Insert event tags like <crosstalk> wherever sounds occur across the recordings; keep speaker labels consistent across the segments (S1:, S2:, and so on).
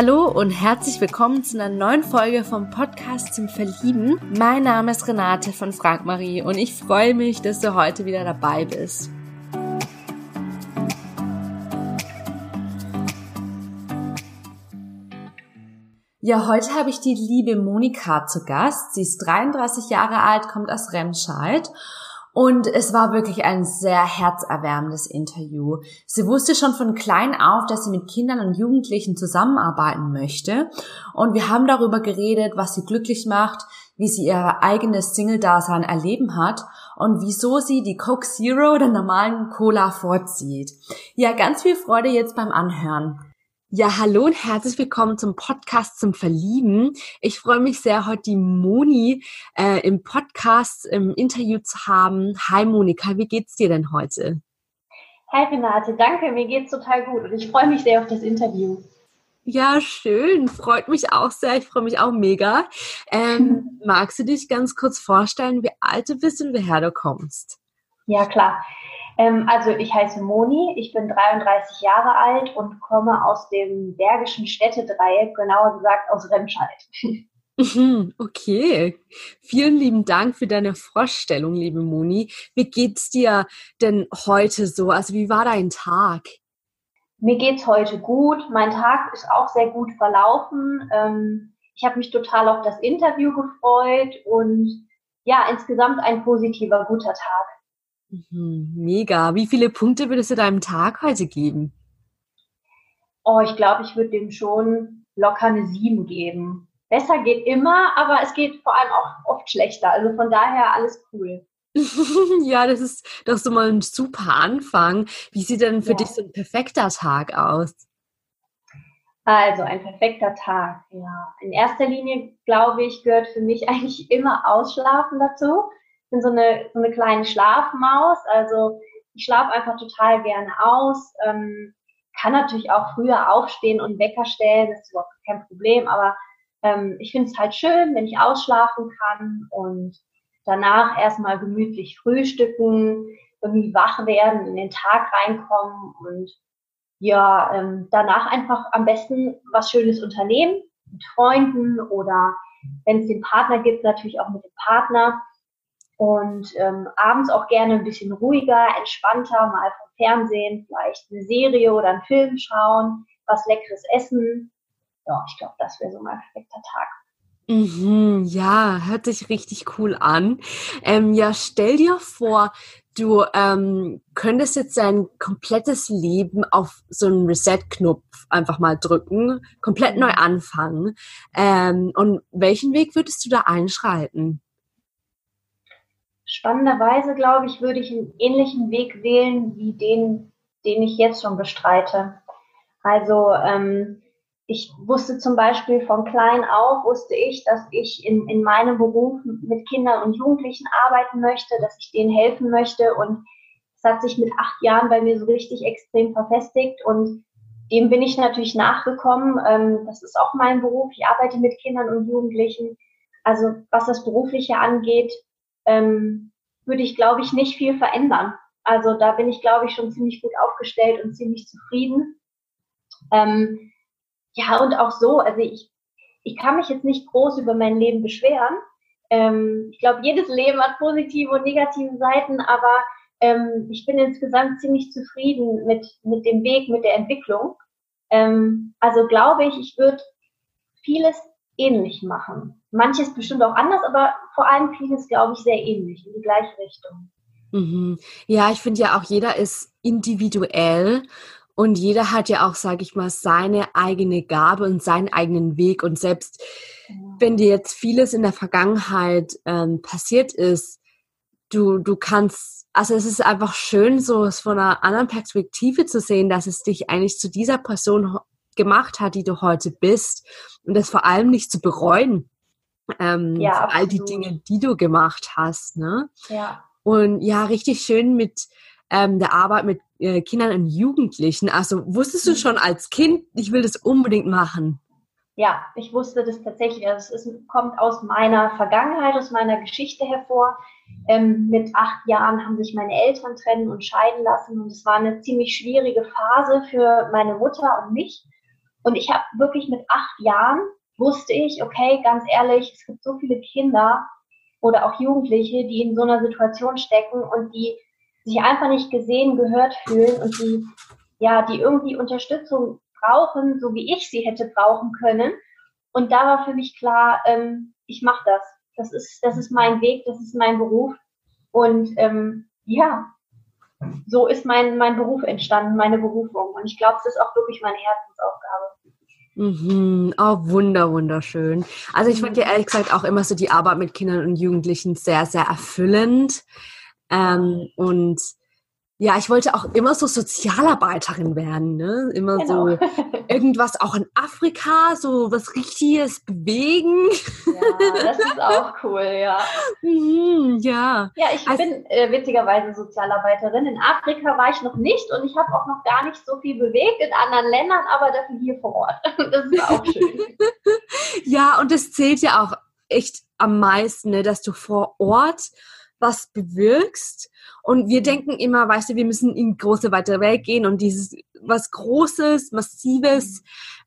S1: Hallo und herzlich willkommen zu einer neuen Folge vom Podcast zum Verlieben. Mein Name ist Renate von Frank Marie und ich freue mich, dass du heute wieder dabei bist. Ja, heute habe ich die liebe Monika zu Gast. Sie ist 33 Jahre alt, kommt aus Remscheid und es war wirklich ein sehr herzerwärmendes Interview. Sie wusste schon von klein auf, dass sie mit Kindern und Jugendlichen zusammenarbeiten möchte. Und wir haben darüber geredet, was sie glücklich macht, wie sie ihr eigenes Single-Dasein erleben hat und wieso sie die Coke Zero der normalen Cola vorzieht. Ja, ganz viel Freude jetzt beim Anhören. Ja, hallo und herzlich willkommen zum Podcast zum Verlieben. Ich freue mich sehr, heute die Moni äh, im Podcast im Interview zu haben. Hi Monika, wie geht's dir denn heute?
S2: Hi Renate, danke, mir geht's total gut und ich freue mich sehr auf das Interview.
S1: Ja, schön, freut mich auch sehr, ich freue mich auch mega. Ähm, <laughs> magst du dich ganz kurz vorstellen, wie alt du bist und woher du kommst?
S2: Ja, klar. Ähm, also ich heiße Moni, ich bin 33 Jahre alt und komme aus dem Bergischen Städtedreieck, genauer gesagt aus Remscheid.
S1: Mhm, okay. Vielen lieben Dank für deine Vorstellung, liebe Moni. Wie geht's dir denn heute so? Also wie war dein Tag?
S2: Mir geht's heute gut. Mein Tag ist auch sehr gut verlaufen. Ähm, ich habe mich total auf das Interview gefreut und ja, insgesamt ein positiver, guter Tag.
S1: Mhm, mega. Wie viele Punkte würdest du deinem Tag heute geben?
S2: Oh, ich glaube, ich würde dem schon locker eine 7 geben. Besser geht immer, aber es geht vor allem auch oft schlechter. Also von daher alles cool. <laughs>
S1: ja, das ist doch so mal ein super Anfang. Wie sieht denn für ja. dich so ein perfekter Tag aus?
S2: Also ein perfekter Tag, ja. In erster Linie, glaube ich, gehört für mich <laughs> eigentlich immer Ausschlafen dazu bin so eine, so eine kleine Schlafmaus. Also ich schlafe einfach total gerne aus. Ähm, kann natürlich auch früher aufstehen und Wecker stellen, das ist überhaupt kein Problem. Aber ähm, ich finde es halt schön, wenn ich ausschlafen kann und danach erstmal gemütlich frühstücken, irgendwie wach werden, in den Tag reinkommen und ja, ähm, danach einfach am besten was Schönes unternehmen mit Freunden oder wenn es den Partner gibt, natürlich auch mit dem Partner und ähm, abends auch gerne ein bisschen ruhiger, entspannter, mal vom Fernsehen, vielleicht eine Serie oder einen Film schauen, was leckeres essen. Ja, ich glaube, das wäre so mein perfekter Tag.
S1: Mhm, ja, hört sich richtig cool an. Ähm, ja, stell dir vor, du ähm, könntest jetzt dein komplettes Leben auf so einen Reset-Knopf einfach mal drücken, komplett neu mhm. anfangen. Ähm, und welchen Weg würdest du da einschreiten?
S2: Spannenderweise, glaube ich, würde ich einen ähnlichen Weg wählen wie den, den ich jetzt schon bestreite. Also ähm, ich wusste zum Beispiel von klein auf, wusste ich, dass ich in, in meinem Beruf mit Kindern und Jugendlichen arbeiten möchte, dass ich denen helfen möchte. Und es hat sich mit acht Jahren bei mir so richtig extrem verfestigt. Und dem bin ich natürlich nachgekommen. Ähm, das ist auch mein Beruf. Ich arbeite mit Kindern und Jugendlichen. Also was das Berufliche angeht, ähm, würde ich, glaube ich, nicht viel verändern. Also da bin ich, glaube ich, schon ziemlich gut aufgestellt und ziemlich zufrieden. Ähm, ja, und auch so, also ich, ich kann mich jetzt nicht groß über mein Leben beschweren. Ähm, ich glaube, jedes Leben hat positive und negative Seiten, aber ähm, ich bin insgesamt ziemlich zufrieden mit, mit dem Weg, mit der Entwicklung. Ähm, also glaube ich, ich würde vieles ähnlich machen. Manches bestimmt auch anders, aber vor allem vieles, glaube ich, sehr ähnlich, in die gleiche Richtung.
S1: Mhm. Ja, ich finde ja auch, jeder ist individuell und jeder hat ja auch, sage ich mal, seine eigene Gabe und seinen eigenen Weg. Und selbst genau. wenn dir jetzt vieles in der Vergangenheit ähm, passiert ist, du, du kannst, also es ist einfach schön, so es von einer anderen Perspektive zu sehen, dass es dich eigentlich zu dieser Person gemacht hat, die du heute bist und das vor allem nicht zu bereuen. Ähm, ja, all die Dinge, die du gemacht hast. Ne? Ja. Und ja, richtig schön mit ähm, der Arbeit mit äh, Kindern und Jugendlichen. Also wusstest du mhm. schon als Kind, ich will das unbedingt machen?
S2: Ja, ich wusste das tatsächlich. Also es ist, kommt aus meiner Vergangenheit, aus meiner Geschichte hervor. Ähm, mit acht Jahren haben sich meine Eltern trennen und scheiden lassen und es war eine ziemlich schwierige Phase für meine Mutter und mich. Und ich habe wirklich mit acht Jahren wusste ich, okay, ganz ehrlich, es gibt so viele Kinder oder auch Jugendliche, die in so einer Situation stecken und die sich einfach nicht gesehen, gehört fühlen und die, ja, die irgendwie Unterstützung brauchen, so wie ich sie hätte brauchen können. Und da war für mich klar, ähm, ich mache das. Das ist, das ist mein Weg, das ist mein Beruf. Und ähm, ja, so ist mein, mein Beruf entstanden, meine Berufung. Und ich glaube, es ist auch wirklich meine Herzensaufgabe.
S1: Mhm. Oh, wunder, wunderschön. Also ich finde ja ehrlich gesagt auch immer so die Arbeit mit Kindern und Jugendlichen sehr, sehr erfüllend. Ähm, und ja, ich wollte auch immer so Sozialarbeiterin werden, ne? Immer genau. so <laughs> irgendwas auch in Afrika, so was richtiges bewegen.
S2: Ja, das ist auch cool, ja. <laughs>
S1: Mhm, ja.
S2: Ja, ich also, bin äh, witzigerweise Sozialarbeiterin. In Afrika war ich noch nicht und ich habe auch noch gar nicht so viel bewegt in anderen Ländern, aber dafür hier vor Ort. <laughs> Das ist auch schön.
S1: ja, und das zählt ja auch echt am meisten, ne, dass du vor Ort was bewirkst. Und wir denken immer, weißt du, wir müssen in große, weite Welt gehen und dieses was Großes, Massives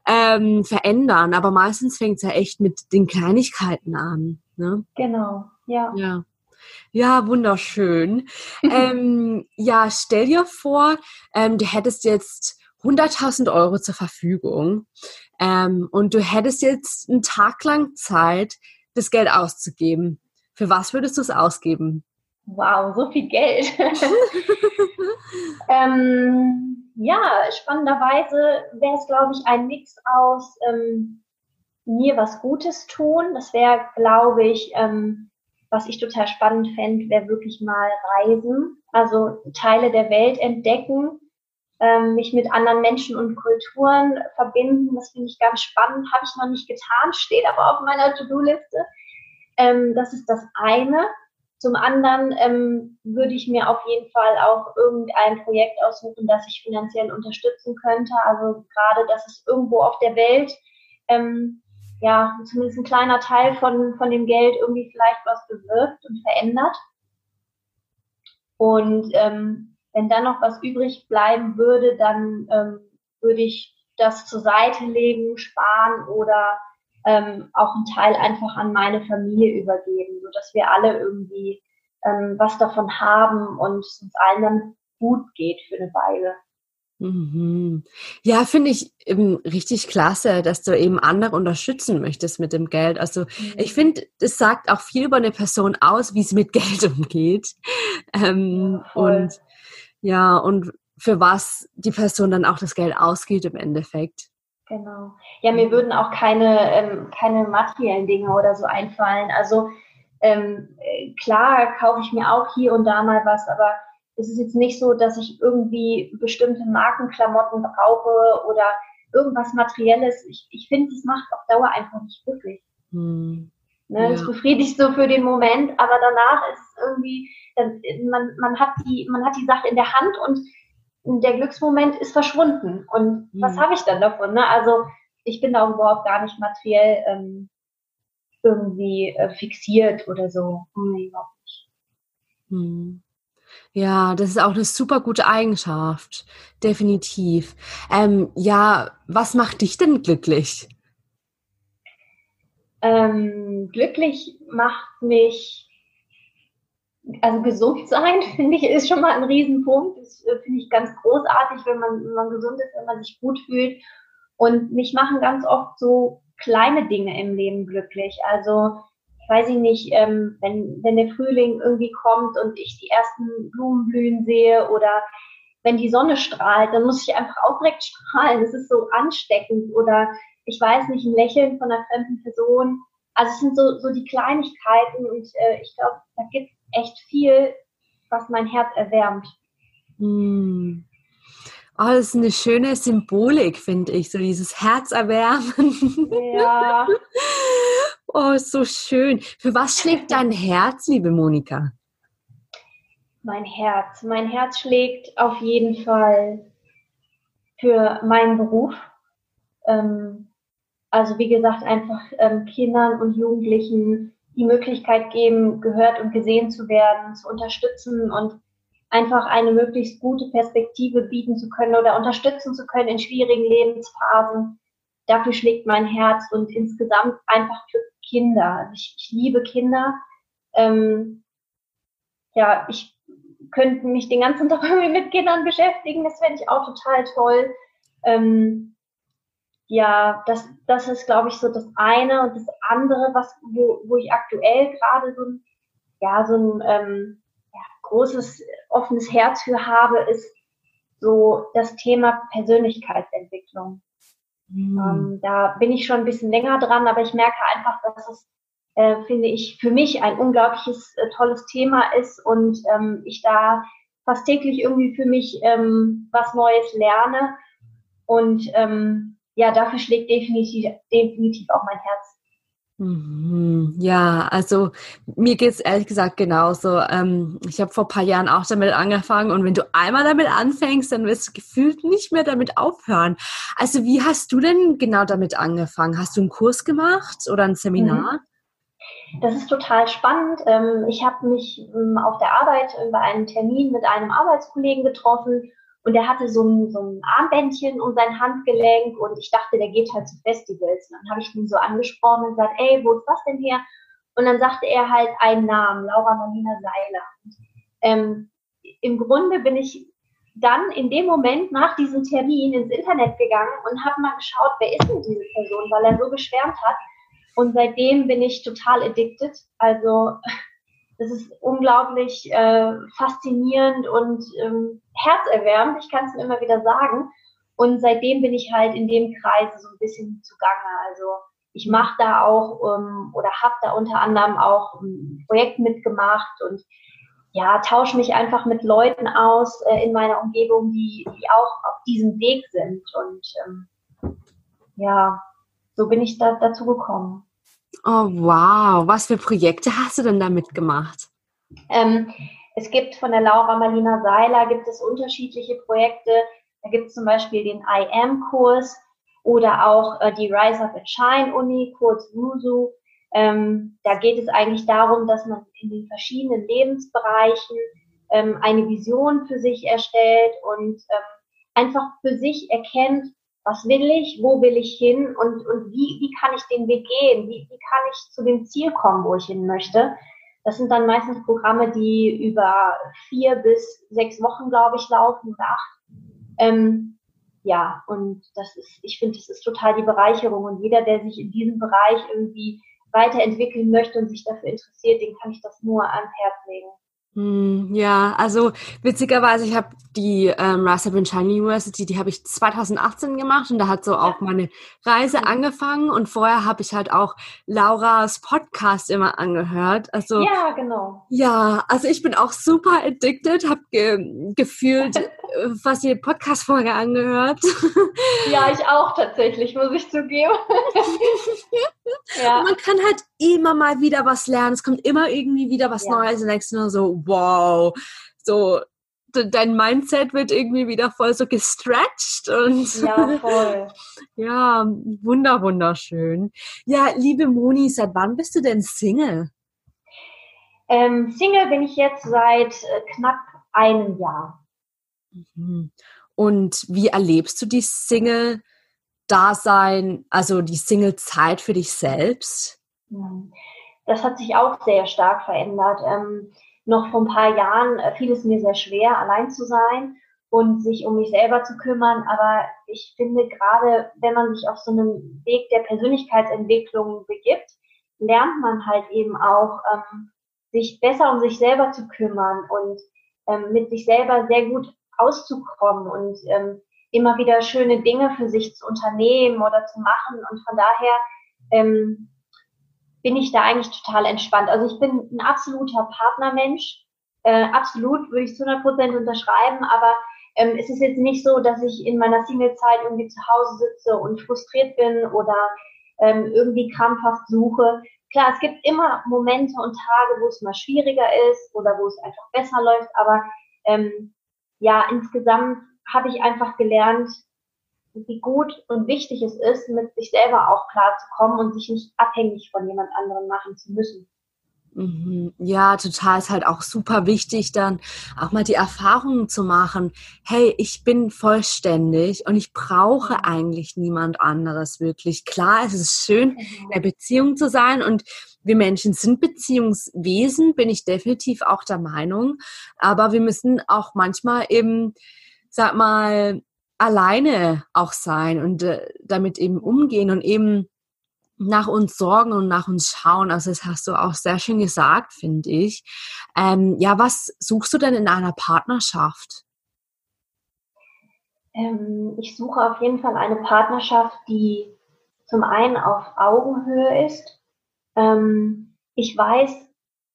S1: ähm, verändern. Aber meistens fängt es ja echt mit den Kleinigkeiten an. Ne?
S2: Genau, ja.
S1: Ja. Ja, wunderschön. <laughs> ähm, ja, stell dir vor, ähm, du hättest jetzt 100.000 Euro zur Verfügung ähm, und du hättest jetzt einen Tag lang Zeit, das Geld auszugeben. Für was würdest du es ausgeben?
S2: Wow, so viel Geld. <laughs> ähm, ja, spannenderweise wäre es, glaube ich, ein Mix aus ähm, mir was Gutes tun. Das wäre, glaube ich, ähm, was ich total spannend fände, wäre wirklich mal reisen, also Teile der Welt entdecken, ähm, mich mit anderen Menschen und Kulturen verbinden. Das finde ich ganz spannend. Habe ich noch nicht getan, steht aber auf meiner To-Do-Liste. Ähm, das ist das eine. Zum anderen ähm, würde ich mir auf jeden Fall auch irgendein Projekt aussuchen, das ich finanziell unterstützen könnte. Also gerade, dass es irgendwo auf der Welt, ähm, ja, zumindest ein kleiner Teil von, von dem Geld irgendwie vielleicht was bewirkt und verändert. Und ähm, wenn dann noch was übrig bleiben würde, dann ähm, würde ich das zur Seite legen, sparen oder ähm, auch einen Teil einfach an meine Familie übergeben, so dass wir alle irgendwie ähm, was davon haben und es uns allen dann gut geht für eine Weile.
S1: Mhm. Ja, finde ich eben richtig klasse, dass du eben andere unterstützen möchtest mit dem Geld. Also mhm. ich finde, es sagt auch viel über eine Person aus, wie sie mit <laughs> Geld umgeht. Ähm, ja, und ja, und für was die Person dann auch das Geld ausgeht im Endeffekt.
S2: Genau. Ja, mir würden auch keine, ähm, keine materiellen Dinge oder so einfallen. Also ähm, klar kaufe ich mir auch hier und da mal was, aber es ist jetzt nicht so, dass ich irgendwie bestimmte Markenklamotten brauche oder irgendwas Materielles. Ich, ich finde, es macht auf Dauer einfach nicht glücklich. Hm. Ne, ja. Es befriedigt so für den Moment, aber danach ist es irgendwie, man, man, hat die, man hat die Sache in der Hand und der Glücksmoment ist verschwunden. Und mhm. was habe ich dann davon? Ne? Also ich bin da überhaupt gar nicht materiell ähm, irgendwie äh, fixiert oder so. Nee, überhaupt nicht.
S1: Mhm. Ja, das ist auch eine super gute Eigenschaft. Definitiv. Ähm, ja, was macht dich denn glücklich?
S2: Ähm, glücklich macht mich also gesund sein, <laughs> finde ich, ist schon mal ein Riesenpunkt. Das äh, finde ich ganz großartig, wenn man, wenn man gesund ist, wenn man sich gut fühlt. Und mich machen ganz oft so kleine Dinge im Leben glücklich. Also, weiß ich nicht, ähm, wenn, wenn der Frühling irgendwie kommt und ich die ersten Blumen blühen sehe oder wenn die Sonne strahlt, dann muss ich einfach auch direkt <laughs> strahlen. Das ist so ansteckend oder ich weiß nicht, ein Lächeln von einer fremden Person. Also es sind so, so die Kleinigkeiten und äh, ich glaube, da gibt es echt viel, was mein Herz erwärmt.
S1: Mm. Oh, das ist eine schöne Symbolik, finde ich, so dieses Herzerwärmen.
S2: Ja. <laughs>
S1: oh, so schön. Für was schlägt dein Herz, liebe Monika?
S2: Mein Herz. Mein Herz schlägt auf jeden Fall für meinen Beruf. Ähm, also wie gesagt, einfach ähm, Kindern und Jugendlichen die Möglichkeit geben, gehört und gesehen zu werden, zu unterstützen und einfach eine möglichst gute Perspektive bieten zu können oder unterstützen zu können in schwierigen Lebensphasen. dafür schlägt mein Herz und insgesamt einfach für Kinder. Also ich, ich liebe Kinder. Ähm, ja, ich könnte mich den ganzen <laughs> Tag mit Kindern beschäftigen. Das fände ich auch total toll. Ähm, ja, das, das ist, glaube ich, so das eine. Und das andere, was, wo, wo ich aktuell gerade so ein, ja, so ein ähm, ja, großes, offenes Herz für habe, ist so das Thema Persönlichkeitsentwicklung. Mhm. Ähm, da bin ich schon ein bisschen länger dran, aber ich merke einfach, dass es, äh, finde ich, für mich ein unglaubliches, äh, tolles Thema ist und ähm, ich da fast täglich irgendwie für mich ähm, was Neues lerne. Und ähm, ja, dafür schlägt definitiv, definitiv auch mein Herz.
S1: Mhm. Ja, also mir geht's ehrlich gesagt genauso. Ähm, ich habe vor paar Jahren auch damit angefangen und wenn du einmal damit anfängst, dann wirst du gefühlt nicht mehr damit aufhören. Also wie hast du denn genau damit angefangen? Hast du einen Kurs gemacht oder ein Seminar?
S2: Mhm. Das ist total spannend. Ähm, ich habe mich ähm, auf der Arbeit bei einem Termin mit einem Arbeitskollegen getroffen und der hatte so ein, so ein Armbändchen um sein Handgelenk und ich dachte, der geht halt zu Festivals. Und dann habe ich ihn so angesprochen und gesagt, ey, wo ist das denn her? Und dann sagte er halt einen Namen, Laura Marlina Seiler. Und, ähm, Im Grunde bin ich dann in dem Moment nach diesem Termin ins Internet gegangen und habe mal geschaut, wer ist denn diese Person, weil er so geschwärmt hat. Und seitdem bin ich total addicted. Also <laughs> das ist unglaublich äh, faszinierend und ähm, herzerwärmend. Ich kann es immer wieder sagen. Und seitdem bin ich halt in dem Kreise so ein bisschen zugange. Also ich mache da auch ähm, oder habe da unter anderem auch ein Projekt mitgemacht und ja, tausche mich einfach mit Leuten aus äh, in meiner Umgebung, die, die auch auf diesem Weg sind. Und ähm, ja, so bin ich da dazu gekommen.
S1: Oh, wow. Was für Projekte hast du denn da mitgemacht?
S2: Ähm, es gibt von der Laura Marlina Seiler gibt es unterschiedliche Projekte. Da gibt es zum Beispiel den I Am-Kurs oder auch äh, die Rise Up and Shine Uni, kurz RUSU. Ähm, da geht es eigentlich darum, dass man in den verschiedenen Lebensbereichen ähm, eine Vision für sich erstellt und ähm, einfach für sich erkennt, was will ich, wo will ich hin und, und wie, wie kann ich den Weg gehen, wie, wie kann ich zu dem Ziel kommen, wo ich hin möchte. Das sind dann meistens Programme, die über vier bis sechs Wochen, glaube ich, laufen oder acht. Ähm, ja, und das ist, ich finde, das ist total die Bereicherung. Und jeder, der sich in diesem Bereich irgendwie weiterentwickeln möchte und sich dafür interessiert, den kann ich das nur ans Herz legen.
S1: Hm, ja, also witzigerweise, ich habe die ähm, Rasa Shine University, die habe ich 2018 gemacht und da hat so auch meine Reise angefangen und vorher habe ich halt auch Lauras Podcast immer angehört. Also
S2: ja, genau.
S1: Ja, also ich bin auch super addicted, habe ge gefühlt <laughs> äh, fast jede Podcast-Folge angehört.
S2: Ja, ich auch tatsächlich, muss ich zugeben. <laughs>
S1: ja. Und man kann halt immer mal wieder was lernen. Es kommt immer irgendwie wieder was ja. Neues und denkst nur so, wow, so dein Mindset wird irgendwie wieder voll so gestretched und
S2: ja, voll. <laughs>
S1: ja, wunder, wunderschön. Ja, liebe Moni, seit wann bist du denn Single?
S2: Ähm, Single bin ich jetzt seit äh, knapp einem Jahr.
S1: Mhm. Und wie erlebst du die Single-Dasein, also die Single-Zeit für dich selbst?
S2: Das hat sich auch sehr stark verändert. Ähm, noch vor ein paar Jahren äh, fiel es mir sehr schwer, allein zu sein und sich um mich selber zu kümmern. Aber ich finde, gerade wenn man sich auf so einem Weg der Persönlichkeitsentwicklung begibt, lernt man halt eben auch, ähm, sich besser um sich selber zu kümmern und ähm, mit sich selber sehr gut auszukommen und ähm, immer wieder schöne Dinge für sich zu unternehmen oder zu machen. Und von daher ähm, bin ich da eigentlich total entspannt. Also ich bin ein absoluter Partnermensch. Äh, absolut würde ich zu 100 Prozent unterschreiben, aber ähm, es ist jetzt nicht so, dass ich in meiner Singlezeit irgendwie zu Hause sitze und frustriert bin oder ähm, irgendwie krampfhaft suche. Klar, es gibt immer Momente und Tage, wo es mal schwieriger ist oder wo es einfach besser läuft, aber ähm, ja, insgesamt habe ich einfach gelernt, wie gut und wichtig es ist, mit sich selber auch klarzukommen und sich nicht abhängig von jemand anderem machen zu müssen.
S1: Mhm. Ja, total ist halt auch super wichtig, dann auch mal die Erfahrungen zu machen. Hey, ich bin vollständig und ich brauche eigentlich niemand anderes wirklich. Klar, es ist schön, in der Beziehung zu sein und wir Menschen sind Beziehungswesen, bin ich definitiv auch der Meinung. Aber wir müssen auch manchmal eben, sag mal, alleine auch sein und äh, damit eben umgehen und eben nach uns sorgen und nach uns schauen. Also das hast du auch sehr schön gesagt, finde ich. Ähm, ja, was suchst du denn in einer Partnerschaft?
S2: Ähm, ich suche auf jeden Fall eine Partnerschaft, die zum einen auf Augenhöhe ist. Ähm, ich weiß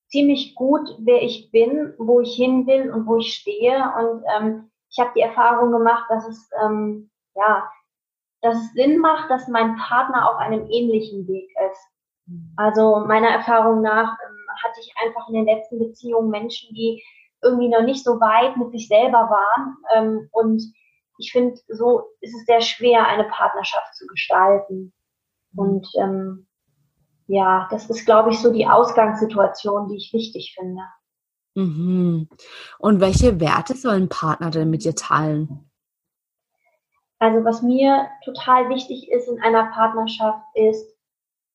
S2: ziemlich gut, wer ich bin, wo ich hin will und wo ich stehe. Und ähm, ich habe die Erfahrung gemacht, dass es ähm, ja dass es Sinn macht, dass mein Partner auf einem ähnlichen Weg ist. Mhm. Also meiner Erfahrung nach ähm, hatte ich einfach in den letzten Beziehungen Menschen, die irgendwie noch nicht so weit mit sich selber waren. Ähm, und ich finde, so ist es sehr schwer, eine Partnerschaft zu gestalten. Mhm. Und ähm, ja, das ist, glaube ich, so die Ausgangssituation, die ich wichtig finde.
S1: Mhm. Und welche Werte sollen Partner denn mit dir teilen?
S2: Also was mir total wichtig ist in einer Partnerschaft ist,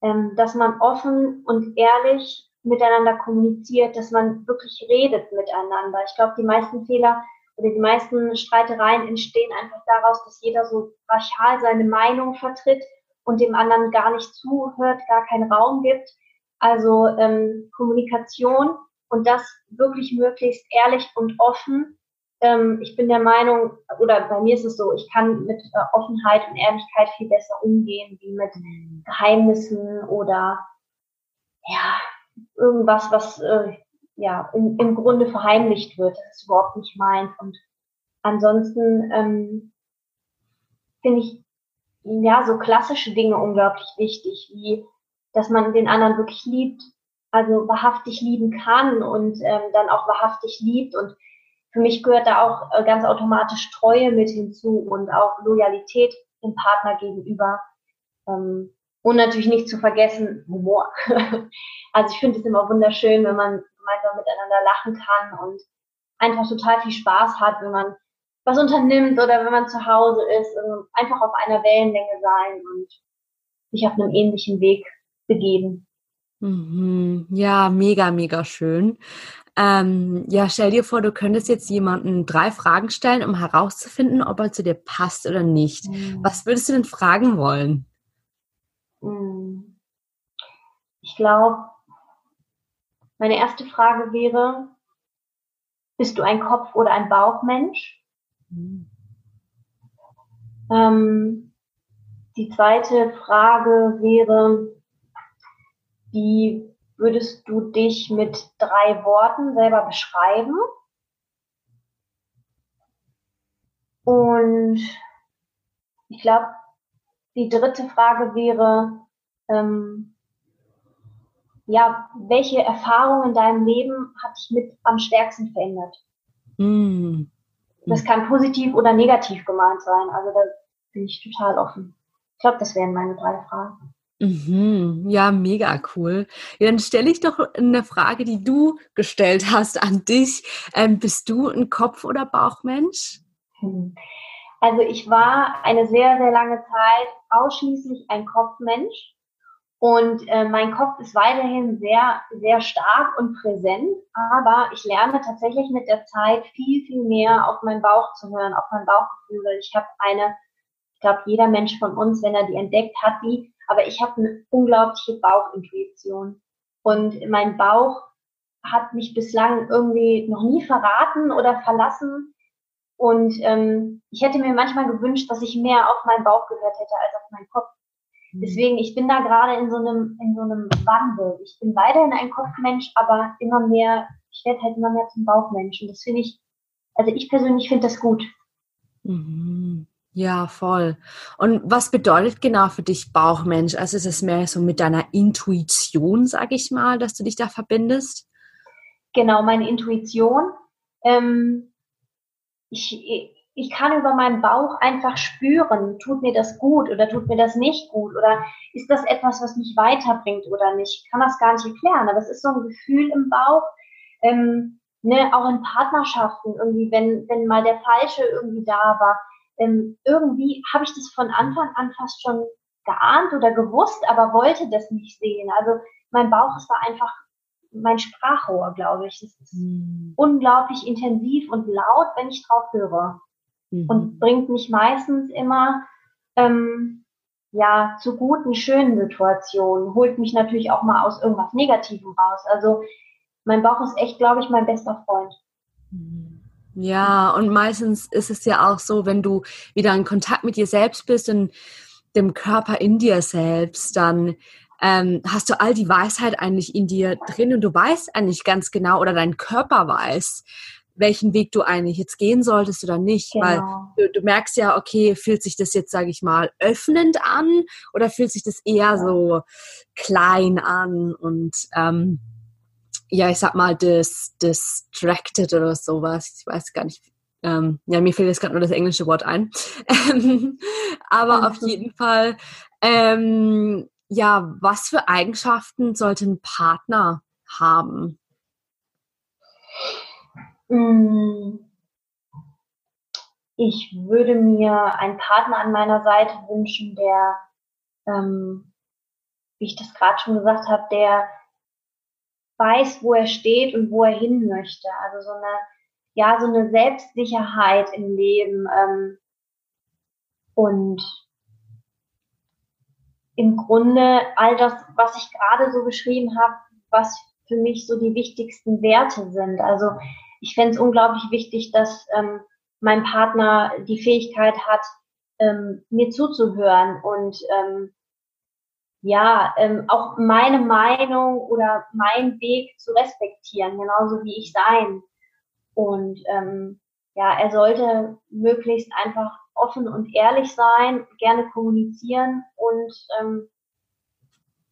S2: ähm, dass man offen und ehrlich miteinander kommuniziert, dass man wirklich redet miteinander. Ich glaube, die meisten Fehler oder die meisten Streitereien entstehen einfach daraus, dass jeder so brachial seine Meinung vertritt und dem anderen gar nicht zuhört, gar keinen Raum gibt. Also ähm, Kommunikation und das wirklich möglichst ehrlich und offen ähm, ich bin der Meinung, oder bei mir ist es so, ich kann mit äh, Offenheit und Ehrlichkeit viel besser umgehen, wie mit. Geheimnissen oder ja, irgendwas, was äh, ja im, im Grunde verheimlicht wird. Das ist überhaupt nicht meins. Und ansonsten ähm, finde ich ja so klassische Dinge unglaublich wichtig, wie dass man den anderen wirklich liebt, also wahrhaftig lieben kann und ähm, dann auch wahrhaftig liebt und für mich gehört da auch äh, ganz automatisch Treue mit hinzu und auch Loyalität dem Partner gegenüber. Ähm, und natürlich nicht zu vergessen Humor. <laughs> also ich finde es immer wunderschön, wenn man gemeinsam miteinander lachen kann und einfach total viel Spaß hat, wenn man was unternimmt oder wenn man zu Hause ist. Also einfach auf einer Wellenlänge sein und sich auf einem ähnlichen Weg begeben.
S1: Mhm. Ja, mega, mega schön. Ähm, ja, stell dir vor, du könntest jetzt jemanden drei Fragen stellen, um herauszufinden, ob er zu dir passt oder nicht. Mhm. Was würdest du denn fragen wollen?
S2: Mhm. Ich glaube, meine erste Frage wäre, bist du ein Kopf- oder ein Bauchmensch? Mhm. Ähm, die zweite Frage wäre, wie würdest du dich mit drei Worten selber beschreiben? Und ich glaube, die dritte Frage wäre, ähm, ja, welche Erfahrung in deinem Leben hat dich mit am stärksten verändert? Mm. Das kann positiv oder negativ gemeint sein. Also da bin ich total offen. Ich glaube, das wären meine drei Fragen.
S1: Mhm. Ja, mega cool. Ja, dann stelle ich doch eine Frage, die du gestellt hast an dich. Ähm, bist du ein Kopf- oder Bauchmensch?
S2: Hm. Also ich war eine sehr, sehr lange Zeit ausschließlich ein Kopfmensch. Und äh, mein Kopf ist weiterhin sehr, sehr stark und präsent. Aber ich lerne tatsächlich mit der Zeit viel, viel mehr auf meinen Bauch zu hören, auf mein Bauchgefühl. Ich habe eine, ich glaube, jeder Mensch von uns, wenn er die entdeckt hat, die aber ich habe eine unglaubliche Bauchintuition. Und mein Bauch hat mich bislang irgendwie noch nie verraten oder verlassen. Und ähm, ich hätte mir manchmal gewünscht, dass ich mehr auf meinen Bauch gehört hätte als auf meinen Kopf. Mhm. Deswegen, ich bin da gerade in so einem, in so einem Wandel. Ich bin weiterhin ein Kopfmensch, aber immer mehr, ich werde halt immer mehr zum Bauchmensch. Und das finde ich, also ich persönlich finde das gut.
S1: Mhm. Ja, voll. Und was bedeutet genau für dich Bauchmensch? Also ist es mehr so mit deiner Intuition, sag ich mal, dass du dich da verbindest?
S2: Genau, meine Intuition. Ähm, ich, ich kann über meinen Bauch einfach spüren, tut mir das gut oder tut mir das nicht gut oder ist das etwas, was mich weiterbringt oder nicht. Ich kann das gar nicht erklären, aber es ist so ein Gefühl im Bauch, ähm, ne, auch in Partnerschaften irgendwie, wenn, wenn mal der Falsche irgendwie da war, ähm, irgendwie habe ich das von Anfang an fast schon geahnt oder gewusst, aber wollte das nicht sehen. Also mein Bauch, es war einfach mein Sprachrohr, glaube ich. Es ist mhm. unglaublich intensiv und laut, wenn ich drauf höre. Mhm. Und bringt mich meistens immer ähm, ja zu guten, schönen Situationen. Holt mich natürlich auch mal aus irgendwas Negativem raus. Also mein Bauch ist echt, glaube ich, mein bester Freund.
S1: Mhm. Ja, und meistens ist es ja auch so, wenn du wieder in Kontakt mit dir selbst bist und dem Körper in dir selbst, dann ähm, hast du all die Weisheit eigentlich in dir drin und du weißt eigentlich ganz genau oder dein Körper weiß, welchen Weg du eigentlich jetzt gehen solltest oder nicht. Genau. Weil du, du, merkst ja, okay, fühlt sich das jetzt, sage ich mal, öffnend an oder fühlt sich das eher so klein an und ähm, ja, ich sag mal, dis, distracted oder sowas. Ich weiß gar nicht. Ähm, ja, mir fehlt jetzt gerade nur das englische Wort ein. <laughs> Aber auf <laughs> jeden Fall, ähm, ja, was für Eigenschaften sollte ein Partner haben?
S2: Mm. Ich würde mir einen Partner an meiner Seite wünschen, der, ähm, wie ich das gerade schon gesagt habe, der weiß, wo er steht und wo er hin möchte. Also so eine, ja, so eine Selbstsicherheit im Leben ähm, und im Grunde all das, was ich gerade so beschrieben habe, was für mich so die wichtigsten Werte sind. Also ich fände es unglaublich wichtig, dass ähm, mein Partner die Fähigkeit hat, ähm, mir zuzuhören und ähm, ja, ähm, auch meine Meinung oder meinen Weg zu respektieren, genauso wie ich sein. Und ähm, ja, er sollte möglichst einfach offen und ehrlich sein, gerne kommunizieren und ähm,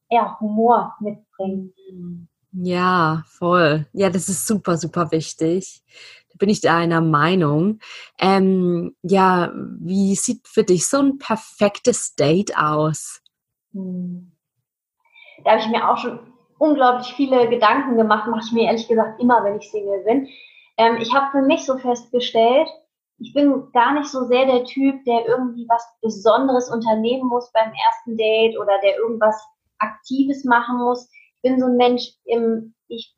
S2: ja, Humor mitbringen.
S1: Ja, voll. Ja, das ist super, super wichtig. Da bin ich deiner Meinung. Ähm, ja, wie sieht für dich so ein perfektes Date aus? Hm.
S2: Da habe ich mir auch schon unglaublich viele Gedanken gemacht, mache ich mir ehrlich gesagt immer, wenn ich Single bin. Ähm, ich habe für mich so festgestellt, ich bin gar nicht so sehr der Typ, der irgendwie was Besonderes unternehmen muss beim ersten Date oder der irgendwas Aktives machen muss. Ich bin so ein Mensch, im, ich,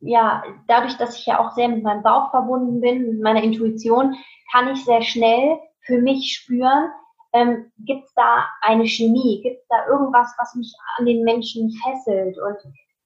S2: ja, dadurch, dass ich ja auch sehr mit meinem Bauch verbunden bin, mit meiner Intuition, kann ich sehr schnell für mich spüren, ähm, gibt es da eine Chemie, gibt es da irgendwas, was mich an den Menschen fesselt und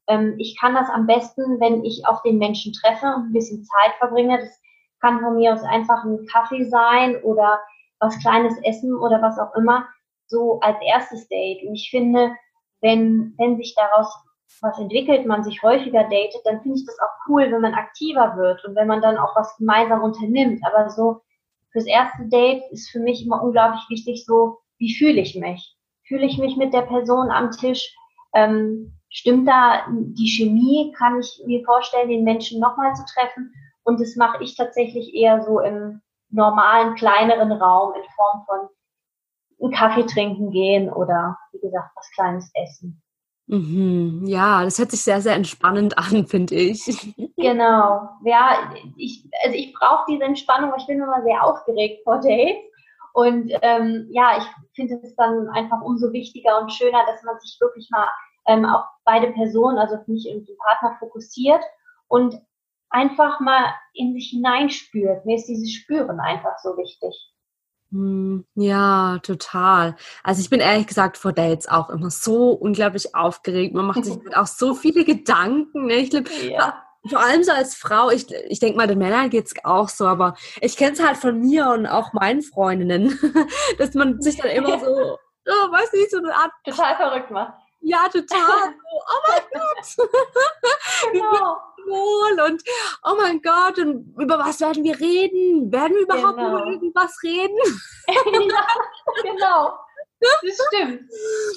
S2: ähm, ich kann das am besten, wenn ich auf den Menschen treffe und ein bisschen Zeit verbringe. Das kann von mir aus einfach ein Kaffee sein oder was kleines Essen oder was auch immer, so als erstes Date. Und ich finde, wenn, wenn sich daraus was entwickelt, man sich häufiger datet, dann finde ich das auch cool, wenn man aktiver wird und wenn man dann auch was gemeinsam unternimmt. Aber so fürs erste Date ist für mich immer unglaublich wichtig, so wie fühle ich mich? Fühle ich mich mit der Person am Tisch? Ähm, stimmt da die Chemie? Kann ich mir vorstellen, den Menschen nochmal zu treffen? Und das mache ich tatsächlich eher so im normalen, kleineren Raum in Form von einen Kaffee trinken gehen oder, wie gesagt, was Kleines essen.
S1: Mhm. Ja, das hört sich sehr, sehr entspannend an, <laughs> finde ich.
S2: Genau. Ja, ich, also ich brauche diese Entspannung, ich bin immer sehr aufgeregt vor Dates. Und ähm, ja, ich finde es dann einfach umso wichtiger und schöner, dass man sich wirklich mal ähm, auf beide Personen, also nicht irgendwie den Partner fokussiert und einfach mal in sich hineinspürt. Mir ist dieses Spüren einfach so wichtig.
S1: Hm, ja, total. Also ich bin ehrlich gesagt vor Dates auch immer so unglaublich aufgeregt. Man macht sich <laughs> auch so viele Gedanken. Ne? Ich glaube, ja. vor allem so als Frau, ich, ich denke mal, den Männern geht es auch so, aber ich kenne es halt von mir und auch meinen Freundinnen, <laughs> dass man sich dann immer so, <laughs> oh, weiß nicht, so eine Art...
S2: Total verrückt macht.
S1: Ja, total. oh mein Gott. genau wohl und oh mein Gott, und über was werden wir reden? Werden wir überhaupt genau. über irgendwas reden? <laughs>
S2: ja, genau. Das stimmt.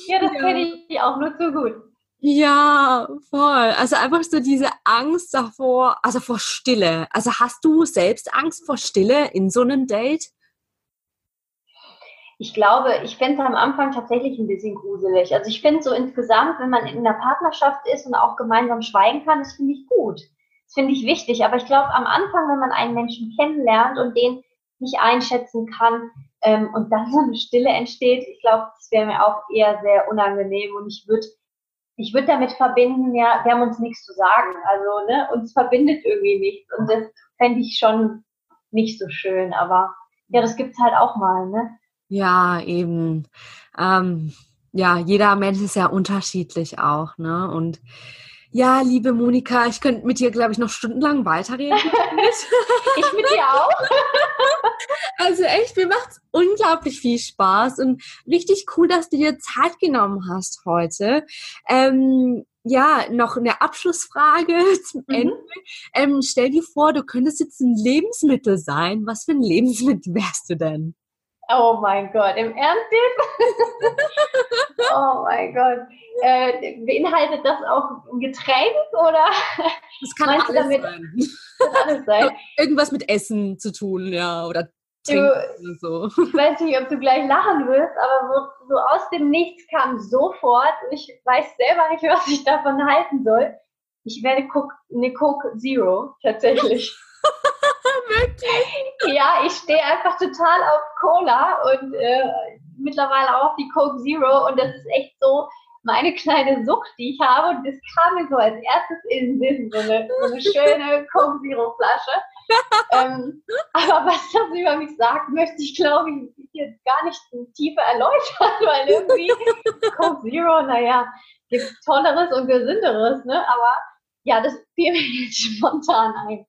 S2: Ja, das ja. kenne ich auch nur zu gut.
S1: Ja, voll. Also einfach so diese Angst davor, also vor Stille. Also hast du selbst Angst vor Stille in so einem Date?
S2: Ich glaube, ich fände es am Anfang tatsächlich ein bisschen gruselig. Also ich finde so insgesamt, wenn man in einer Partnerschaft ist und auch gemeinsam schweigen kann, das finde ich gut. Das finde ich wichtig. Aber ich glaube, am Anfang, wenn man einen Menschen kennenlernt und den nicht einschätzen kann ähm, und dann so eine Stille entsteht, ich glaube, das wäre mir auch eher sehr unangenehm und ich würde ich würde damit verbinden, ja, wir haben uns nichts zu sagen. Also, ne, uns verbindet irgendwie nichts. Und das fände ich schon nicht so schön. Aber ja, das gibt's halt auch mal, ne?
S1: Ja, eben. Ähm, ja, jeder Mensch ist ja unterschiedlich auch, ne? Und ja, liebe Monika, ich könnte mit dir, glaube ich, noch stundenlang weiterreden. <laughs>
S2: ich mit dir auch. <laughs>
S1: also echt, mir macht es unglaublich viel Spaß und richtig cool, dass du dir Zeit genommen hast heute. Ähm, ja, noch eine Abschlussfrage <laughs> zum mhm. Ende. Ähm, stell dir vor, du könntest jetzt ein Lebensmittel sein. Was für ein Lebensmittel wärst du denn?
S2: Oh mein Gott, im Ernst <laughs> oh mein Gott. Äh, beinhaltet das auch ein Getränk oder?
S1: Das kann alles damit, sein. Alles sein. <laughs> Irgendwas mit Essen zu tun, ja, oder
S2: Trinken oder so. Ich weiß nicht, ob du gleich lachen wirst, aber so, so aus dem Nichts kam sofort, ich weiß selber nicht, was ich davon halten soll. Ich werde Coke, eine Coke Zero, tatsächlich. <laughs> Wirklich? Ja, ich stehe einfach total auf Cola und äh, mittlerweile auch die Coke Zero und das ist echt so meine kleine Sucht, die ich habe und das kam mir so als erstes in den Sinn, so eine, so eine schöne <laughs> Coke Zero Flasche. ähm, aber was das über mich sagt, möchte ich glaube ich jetzt gar nicht tiefer erläutern, weil irgendwie Coke Zero, naja, gibt Tolleres und Gesünderes, ne? Aber ja, das fiel mir jetzt spontan ein.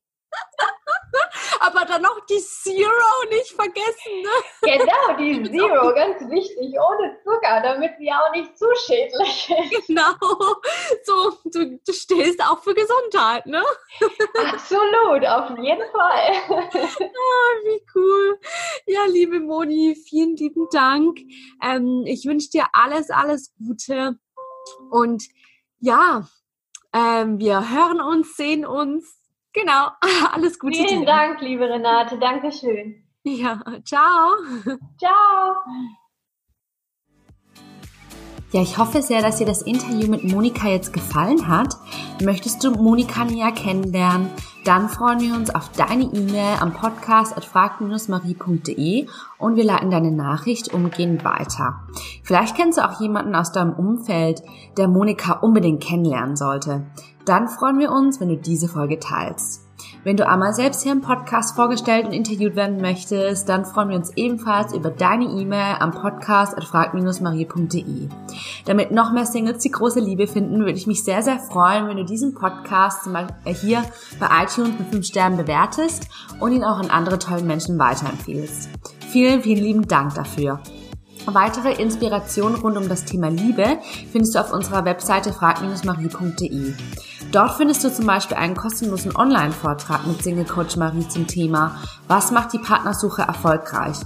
S1: Aber dann noch die Zero nicht vergessen,
S2: ne? Genau, die <laughs> Zero, ganz wichtig, ohne Zucker, damit sie auch nicht zu schädlich ist.
S1: Genau, so, du, du stehst auch für Gesundheit, ne?
S2: Absolut, auf jeden Fall. <laughs>
S1: Ah, wie cool. Ja, liebe Moni, vielen lieben Dank. Ähm, ich wünsche dir alles, alles Gute und ja, ähm, wir hören uns, sehen uns Genau, <laughs> alles Gute.
S2: Vielen dir. Dank, liebe Renate. Dankeschön.
S1: Ja, ciao.
S2: Ciao.
S1: Ja, ich hoffe sehr, dass dir das Interview mit Monika jetzt gefallen hat. Möchtest du Monika näher kennenlernen? Dann freuen wir uns auf deine E-Mail am Podcast at frag-marie.de und wir leiten deine Nachricht umgehend weiter. Vielleicht kennst du auch jemanden aus deinem Umfeld, der Monika unbedingt kennenlernen sollte. Dann freuen wir uns, wenn du diese Folge teilst. Wenn du einmal selbst hier im Podcast vorgestellt und interviewt werden möchtest, dann freuen wir uns ebenfalls über deine E-Mail am Podcast at frag-marie.de. Damit noch mehr Singles die große Liebe finden, würde ich mich sehr, sehr freuen, wenn du diesen Podcast zum Beispiel hier bei iTunes mit 5 Sternen bewertest und ihn auch an andere tolle Menschen weiterempfehlst. Vielen, vielen lieben Dank dafür. Weitere Inspirationen rund um das Thema Liebe findest du auf unserer Webseite frag-marie.de. Dort findest du zum Beispiel einen kostenlosen Online-Vortrag mit Single Coach Marie zum Thema Was macht die Partnersuche erfolgreich?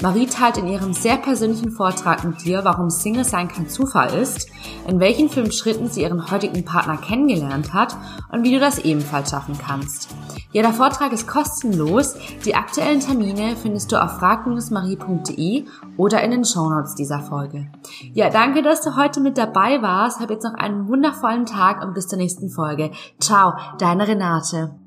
S1: Marie teilt in ihrem sehr persönlichen Vortrag mit dir, warum Single sein kein Zufall ist, in welchen fünf Schritten sie ihren heutigen Partner kennengelernt hat und wie du das ebenfalls schaffen kannst. Ja, der Vortrag ist kostenlos. Die aktuellen Termine findest du auf frag-marie.de oder in den Shownotes dieser Folge. Ja, danke, dass du heute mit dabei warst. Hab jetzt noch einen wundervollen Tag und bis zur nächsten Folge. Ciao, deine Renate.